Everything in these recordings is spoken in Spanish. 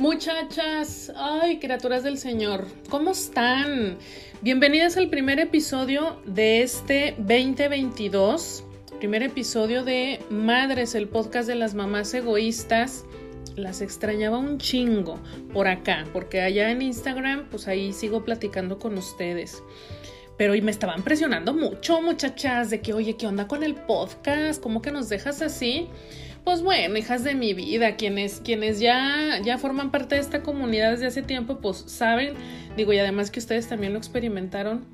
Muchachas, ay, criaturas del Señor, ¿cómo están? Bienvenidas al primer episodio de este 2022, primer episodio de Madres, el podcast de las mamás egoístas. Las extrañaba un chingo por acá, porque allá en Instagram, pues ahí sigo platicando con ustedes. Pero y me estaban presionando mucho, muchachas, de que, oye, ¿qué onda con el podcast? ¿Cómo que nos dejas así? Pues bueno, hijas de mi vida, quienes, quienes ya, ya forman parte de esta comunidad desde hace tiempo, pues saben, digo, y además que ustedes también lo experimentaron,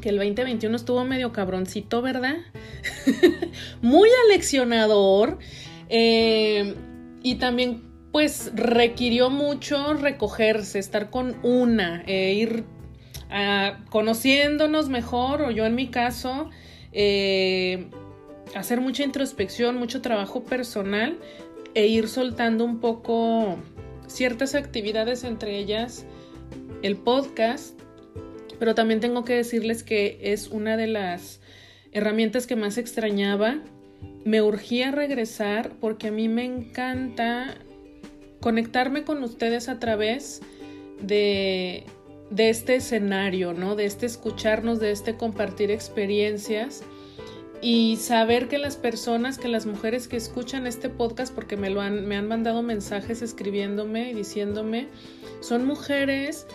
que el 2021 estuvo medio cabroncito, ¿verdad? Muy aleccionador. Eh, y también, pues, requirió mucho recogerse, estar con una, e ir ah, conociéndonos mejor, o yo en mi caso, eh, hacer mucha introspección, mucho trabajo personal e ir soltando un poco ciertas actividades, entre ellas el podcast, pero también tengo que decirles que es una de las herramientas que más extrañaba. Me urgía regresar porque a mí me encanta conectarme con ustedes a través de, de este escenario, ¿no? De este escucharnos, de este compartir experiencias y saber que las personas, que las mujeres que escuchan este podcast, porque me lo han, me han mandado mensajes escribiéndome y diciéndome, son mujeres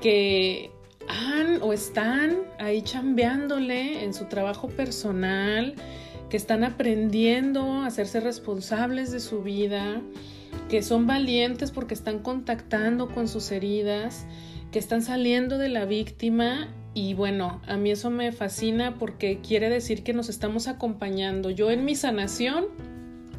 que han o están ahí chambeándole en su trabajo personal, que están aprendiendo a hacerse responsables de su vida, que son valientes porque están contactando con sus heridas, que están saliendo de la víctima y bueno, a mí eso me fascina porque quiere decir que nos estamos acompañando. Yo en mi sanación,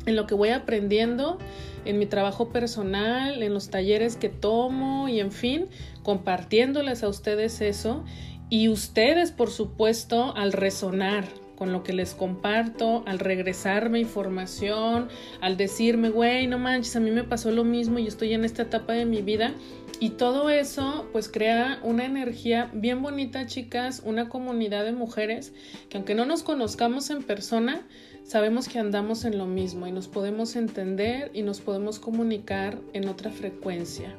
en lo que voy aprendiendo, en mi trabajo personal, en los talleres que tomo y en fin, compartiéndoles a ustedes eso. Y ustedes, por supuesto, al resonar con lo que les comparto, al regresarme información, al decirme, güey, no manches, a mí me pasó lo mismo y estoy en esta etapa de mi vida, y todo eso pues crea una energía bien bonita, chicas, una comunidad de mujeres que aunque no nos conozcamos en persona, sabemos que andamos en lo mismo y nos podemos entender y nos podemos comunicar en otra frecuencia.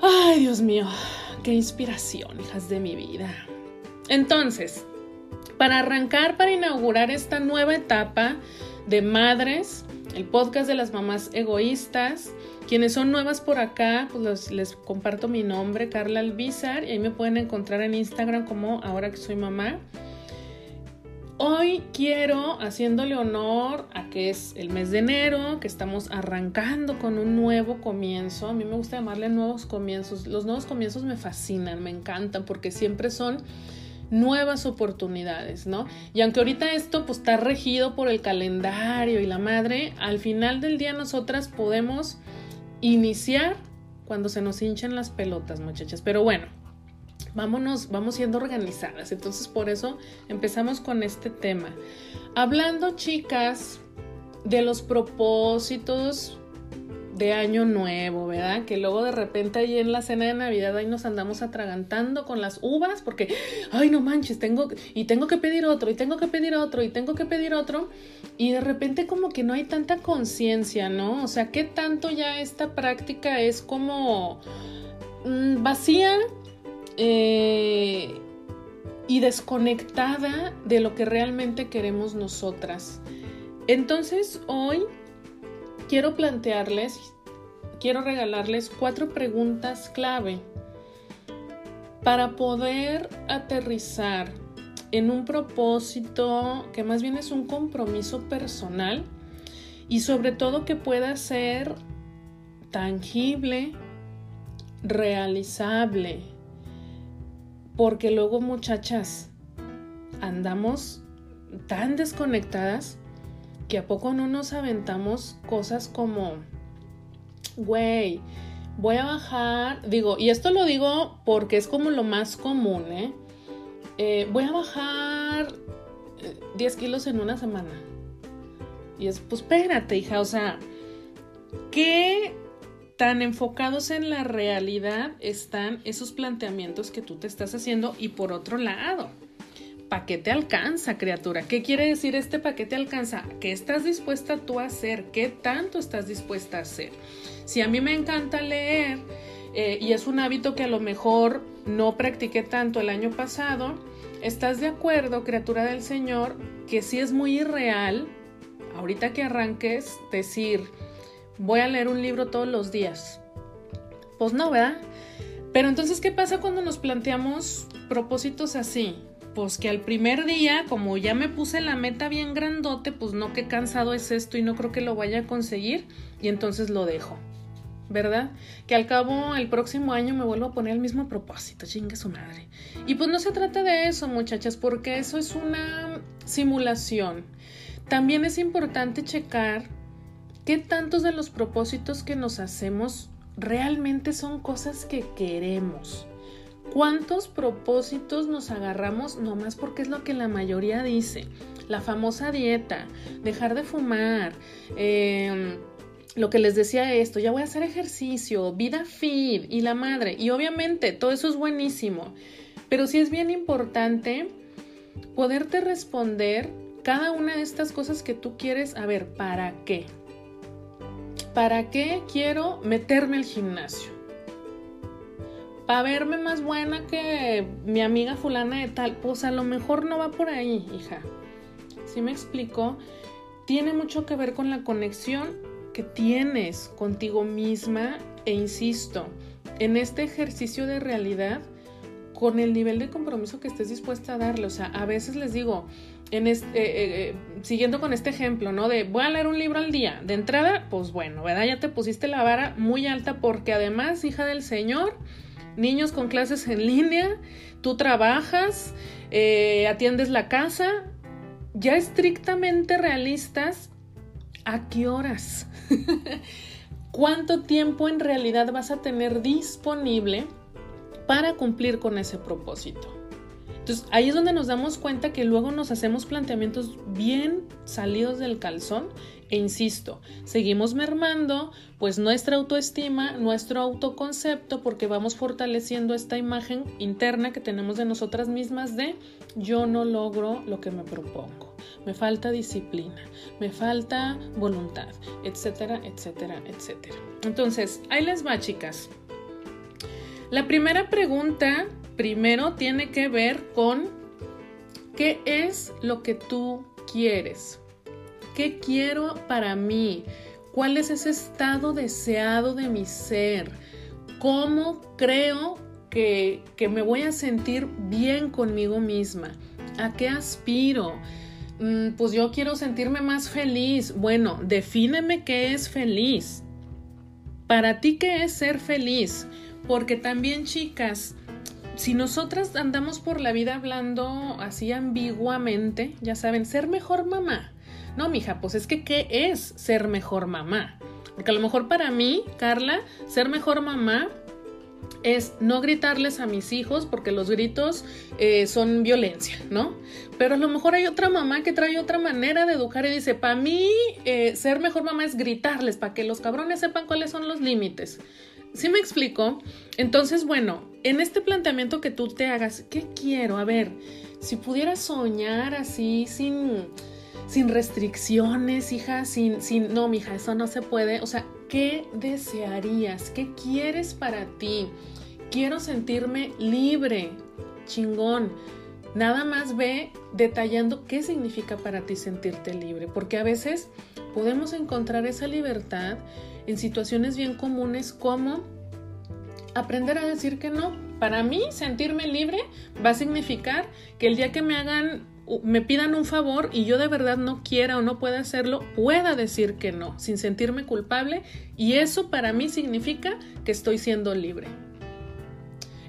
Ay, Dios mío, qué inspiración, hijas de mi vida. Entonces, para arrancar, para inaugurar esta nueva etapa de madres, el podcast de las mamás egoístas, quienes son nuevas por acá, pues les comparto mi nombre, Carla Albizar, y ahí me pueden encontrar en Instagram como ahora que soy mamá. Hoy quiero, haciéndole honor a que es el mes de enero, que estamos arrancando con un nuevo comienzo. A mí me gusta llamarle nuevos comienzos. Los nuevos comienzos me fascinan, me encantan, porque siempre son nuevas oportunidades, ¿no? Y aunque ahorita esto pues está regido por el calendario y la madre, al final del día nosotras podemos iniciar cuando se nos hinchan las pelotas, muchachas. Pero bueno, vámonos, vamos siendo organizadas. Entonces, por eso empezamos con este tema. Hablando, chicas, de los propósitos de año nuevo, ¿verdad? Que luego de repente ahí en la cena de Navidad ahí nos andamos atragantando con las uvas porque, ay, no manches, tengo, y tengo que pedir otro, y tengo que pedir otro, y tengo que pedir otro, y de repente como que no hay tanta conciencia, ¿no? O sea, ¿qué tanto ya esta práctica es como mm, vacía eh, y desconectada de lo que realmente queremos nosotras? Entonces, hoy quiero plantearles, quiero regalarles cuatro preguntas clave para poder aterrizar en un propósito que más bien es un compromiso personal y sobre todo que pueda ser tangible, realizable, porque luego muchachas andamos tan desconectadas que a poco no nos aventamos cosas como, güey, voy a bajar, digo, y esto lo digo porque es como lo más común, ¿eh? eh voy a bajar 10 eh, kilos en una semana. Y es, pues espérate, hija, o sea, ¿qué tan enfocados en la realidad están esos planteamientos que tú te estás haciendo? Y por otro lado, paquete alcanza, criatura. ¿Qué quiere decir este paquete alcanza? ¿Qué estás dispuesta tú a hacer? ¿Qué tanto estás dispuesta a hacer? Si a mí me encanta leer eh, y es un hábito que a lo mejor no practiqué tanto el año pasado, ¿estás de acuerdo, criatura del Señor, que si es muy irreal, ahorita que arranques, decir, voy a leer un libro todos los días? Pues no, ¿verdad? Pero entonces, ¿qué pasa cuando nos planteamos propósitos así? Pues que al primer día, como ya me puse la meta bien grandote, pues no, qué cansado es esto y no creo que lo vaya a conseguir y entonces lo dejo. ¿verdad? Que al cabo el próximo año me vuelvo a poner el mismo propósito, chingue su madre. Y pues no se trata de eso, muchachas, porque eso es una simulación. También es importante checar qué tantos de los propósitos que nos hacemos realmente son cosas que queremos. ¿Cuántos propósitos nos agarramos nomás porque es lo que la mayoría dice? La famosa dieta, dejar de fumar, eh, lo que les decía esto, ya voy a hacer ejercicio, vida fit y la madre. Y obviamente todo eso es buenísimo, pero sí es bien importante poderte responder cada una de estas cosas que tú quieres, a ver, ¿para qué? ¿Para qué quiero meterme al gimnasio? Para verme más buena que mi amiga fulana de tal, pues a lo mejor no va por ahí, hija. ¿Sí me explico? Tiene mucho que ver con la conexión que tienes contigo misma e insisto, en este ejercicio de realidad, con el nivel de compromiso que estés dispuesta a darle. O sea, a veces les digo, en este, siguiendo con este ejemplo, ¿no? De voy a leer un libro al día. De entrada, pues bueno, ¿verdad? Ya te pusiste la vara muy alta porque además, hija del Señor, niños con clases en línea, tú trabajas, atiendes la casa, ya estrictamente realistas, ¿a qué horas? ¿Cuánto tiempo en realidad vas a tener disponible para cumplir con ese propósito? Entonces ahí es donde nos damos cuenta que luego nos hacemos planteamientos bien salidos del calzón e insisto, seguimos mermando pues nuestra autoestima, nuestro autoconcepto porque vamos fortaleciendo esta imagen interna que tenemos de nosotras mismas de yo no logro lo que me propongo, me falta disciplina, me falta voluntad, etcétera, etcétera, etcétera. Entonces, ahí les va chicas. La primera pregunta primero tiene que ver con qué es lo que tú quieres. ¿Qué quiero para mí? ¿Cuál es ese estado deseado de mi ser? ¿Cómo creo que, que me voy a sentir bien conmigo misma? ¿A qué aspiro? Mm, pues yo quiero sentirme más feliz. Bueno, defíneme qué es feliz. Para ti, ¿qué es ser feliz? Porque también, chicas, si nosotras andamos por la vida hablando así ambiguamente, ya saben, ser mejor mamá. No, mija, pues es que ¿qué es ser mejor mamá? Porque a lo mejor para mí, Carla, ser mejor mamá es no gritarles a mis hijos porque los gritos eh, son violencia, ¿no? Pero a lo mejor hay otra mamá que trae otra manera de educar y dice, para mí eh, ser mejor mamá es gritarles para que los cabrones sepan cuáles son los límites. ¿Sí me explico? Entonces, bueno, en este planteamiento que tú te hagas, ¿qué quiero? A ver, si pudieras soñar así, sin, sin restricciones, hija, sin, sin, no, mija, eso no se puede. O sea, ¿qué desearías? ¿Qué quieres para ti? Quiero sentirme libre, chingón. Nada más ve detallando qué significa para ti sentirte libre, porque a veces podemos encontrar esa libertad en situaciones bien comunes como aprender a decir que no. Para mí, sentirme libre va a significar que el día que me hagan, me pidan un favor y yo de verdad no quiera o no pueda hacerlo, pueda decir que no, sin sentirme culpable. Y eso para mí significa que estoy siendo libre.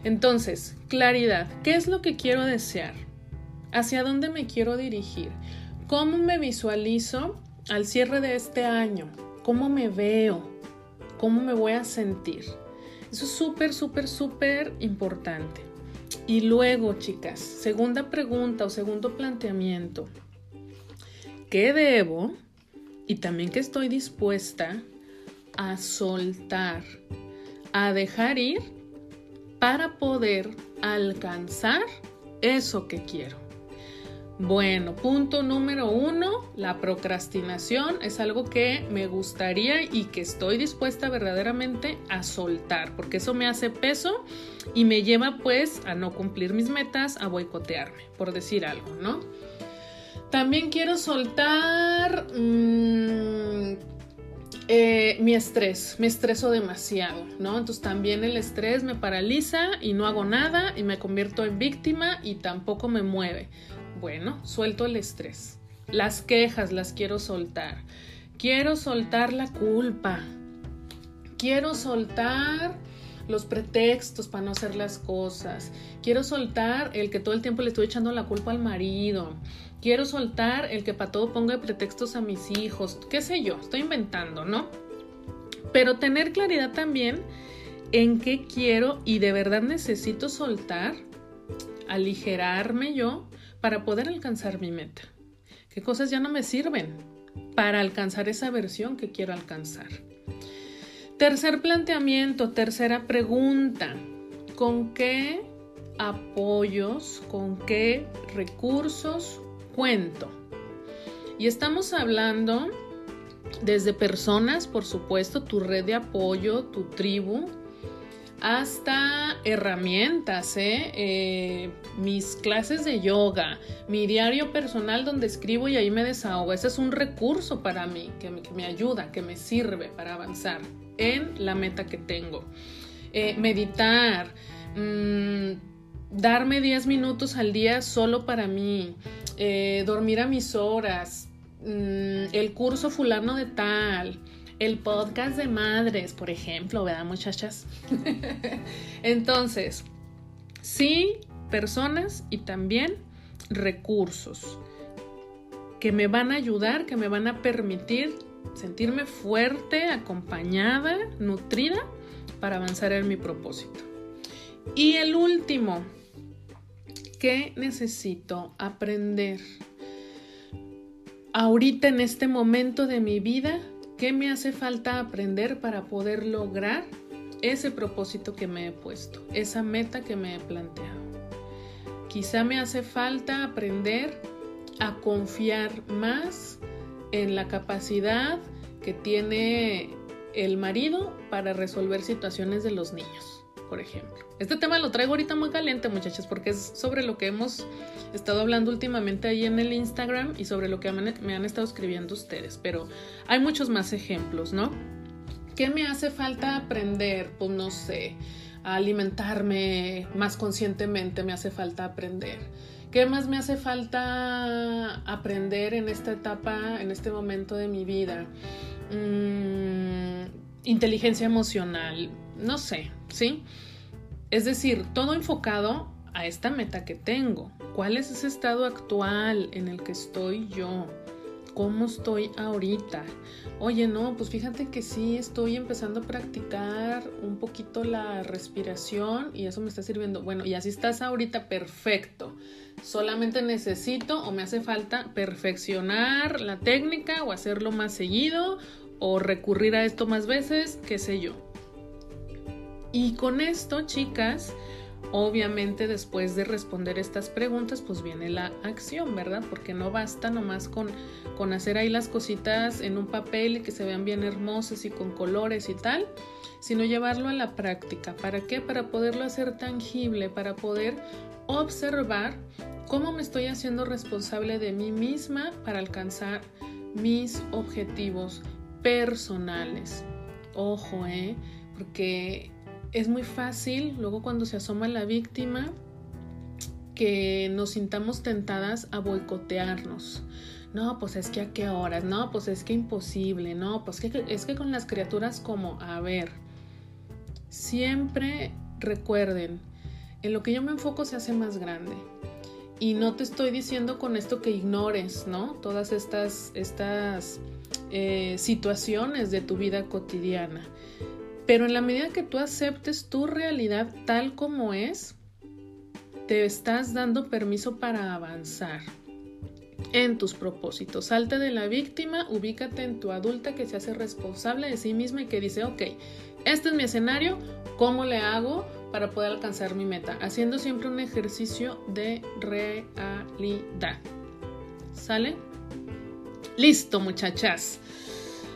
Entonces, claridad, ¿qué es lo que quiero desear? ¿Hacia dónde me quiero dirigir? ¿Cómo me visualizo al cierre de este año? ¿Cómo me veo? ¿Cómo me voy a sentir? Eso es súper, súper, súper importante. Y luego, chicas, segunda pregunta o segundo planteamiento. ¿Qué debo y también que estoy dispuesta a soltar, a dejar ir para poder alcanzar eso que quiero? Bueno, punto número uno, la procrastinación es algo que me gustaría y que estoy dispuesta verdaderamente a soltar, porque eso me hace peso y me lleva pues a no cumplir mis metas, a boicotearme, por decir algo, ¿no? También quiero soltar mmm, eh, mi estrés, me estreso demasiado, ¿no? Entonces también el estrés me paraliza y no hago nada y me convierto en víctima y tampoco me mueve. Bueno, suelto el estrés. Las quejas las quiero soltar. Quiero soltar la culpa. Quiero soltar los pretextos para no hacer las cosas. Quiero soltar el que todo el tiempo le estoy echando la culpa al marido. Quiero soltar el que para todo ponga pretextos a mis hijos. Qué sé yo, estoy inventando, ¿no? Pero tener claridad también en qué quiero y de verdad necesito soltar, aligerarme yo para poder alcanzar mi meta. ¿Qué cosas ya no me sirven para alcanzar esa versión que quiero alcanzar? Tercer planteamiento, tercera pregunta. ¿Con qué apoyos, con qué recursos cuento? Y estamos hablando desde personas, por supuesto, tu red de apoyo, tu tribu, hasta herramientas, ¿eh? ¿eh? mis clases de yoga, mi diario personal donde escribo y ahí me desahogo. Ese es un recurso para mí que me, que me ayuda, que me sirve para avanzar en la meta que tengo. Eh, meditar, mmm, darme 10 minutos al día solo para mí, dormir a mis horas, mmm, el curso fulano de tal, el podcast de madres, por ejemplo, ¿verdad muchachas? Entonces, sí, personas y también recursos que me van a ayudar, que me van a permitir sentirme fuerte, acompañada, nutrida para avanzar en mi propósito. Y el último, ¿qué necesito aprender? Ahorita en este momento de mi vida, ¿qué me hace falta aprender para poder lograr ese propósito que me he puesto, esa meta que me he planteado? Quizá me hace falta aprender a confiar más en la capacidad que tiene el marido para resolver situaciones de los niños, por ejemplo. Este tema lo traigo ahorita muy caliente, muchachos, porque es sobre lo que hemos estado hablando últimamente ahí en el Instagram y sobre lo que me han estado escribiendo ustedes, pero hay muchos más ejemplos, ¿no? ¿Qué me hace falta aprender? Pues no sé, a alimentarme más conscientemente me hace falta aprender ¿Qué más me hace falta aprender en esta etapa, en este momento de mi vida? Mm, inteligencia emocional, no sé, ¿sí? Es decir, todo enfocado a esta meta que tengo. ¿Cuál es ese estado actual en el que estoy yo? ¿Cómo estoy ahorita? Oye, no, pues fíjate que sí estoy empezando a practicar un poquito la respiración y eso me está sirviendo. Bueno, y así estás ahorita, perfecto solamente necesito o me hace falta perfeccionar la técnica o hacerlo más seguido o recurrir a esto más veces, qué sé yo. Y con esto, chicas, obviamente después de responder estas preguntas, pues viene la acción, ¿verdad? Porque no basta nomás con, con hacer ahí las cositas en un papel y que se vean bien hermosas y con colores y tal, sino llevarlo a la práctica. ¿Para qué? Para poderlo hacer tangible, para poder observar cómo me estoy haciendo responsable de mí misma para alcanzar mis objetivos personales. Ojo, ¿eh? Porque es muy fácil luego cuando se asoma la víctima que nos sintamos tentadas a boicotearnos. No, pues es que a qué horas, no, pues es que imposible, no, pues que, es que con las criaturas como, a ver, siempre recuerden, en lo que yo me enfoco se hace más grande. Y no te estoy diciendo con esto que ignores, ¿no? Todas estas, estas eh, situaciones de tu vida cotidiana. Pero en la medida que tú aceptes tu realidad tal como es, te estás dando permiso para avanzar en tus propósitos. Salte de la víctima, ubícate en tu adulta que se hace responsable de sí misma y que dice, ok, este es mi escenario, ¿cómo le hago? Para poder alcanzar mi meta, haciendo siempre un ejercicio de realidad. ¿Sale? Listo, muchachas.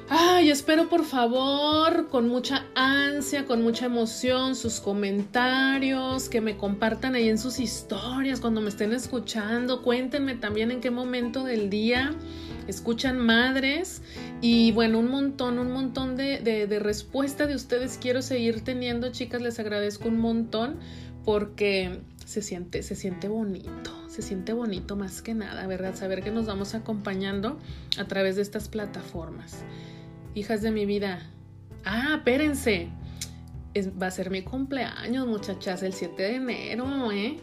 Ay, espero por favor, con mucha ansia, con mucha emoción, sus comentarios, que me compartan ahí en sus historias cuando me estén escuchando. Cuéntenme también en qué momento del día escuchan madres. Y bueno, un montón, un montón de, de, respuesta de ustedes quiero seguir teniendo, chicas. Les agradezco un montón porque se siente, se siente bonito se siente bonito más que nada, ¿verdad? Saber que nos vamos acompañando a través de estas plataformas hijas de mi vida. Ah, espérense. va a ser mi cumpleaños, muchachas, el 7 de enero, ¿eh?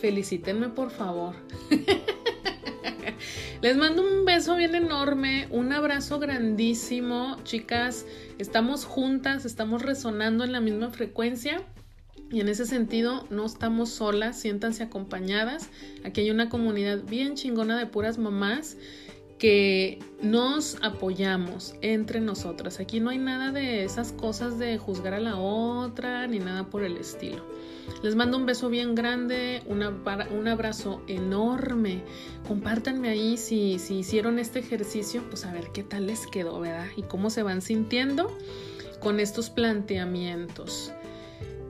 Felicítenme, por favor. Les mando un beso bien enorme, un abrazo grandísimo, chicas. Estamos juntas, estamos resonando en la misma frecuencia. Y en ese sentido, no estamos solas, siéntanse acompañadas. Aquí hay una comunidad bien chingona de puras mamás que nos apoyamos entre nosotras. Aquí no hay nada de esas cosas de juzgar a la otra ni nada por el estilo. Les mando un beso bien grande, un abrazo enorme. Compártanme ahí si, si hicieron este ejercicio, pues a ver qué tal les quedó, ¿verdad? Y cómo se van sintiendo con estos planteamientos.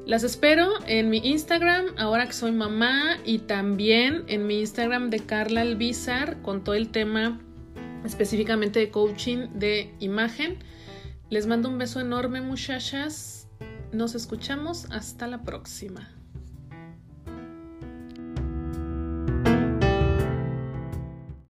Las espero en mi Instagram, ahora que soy mamá, y también en mi Instagram de Carla Albizar con todo el tema específicamente de coaching de imagen. Les mando un beso enorme muchachas. Nos escuchamos hasta la próxima.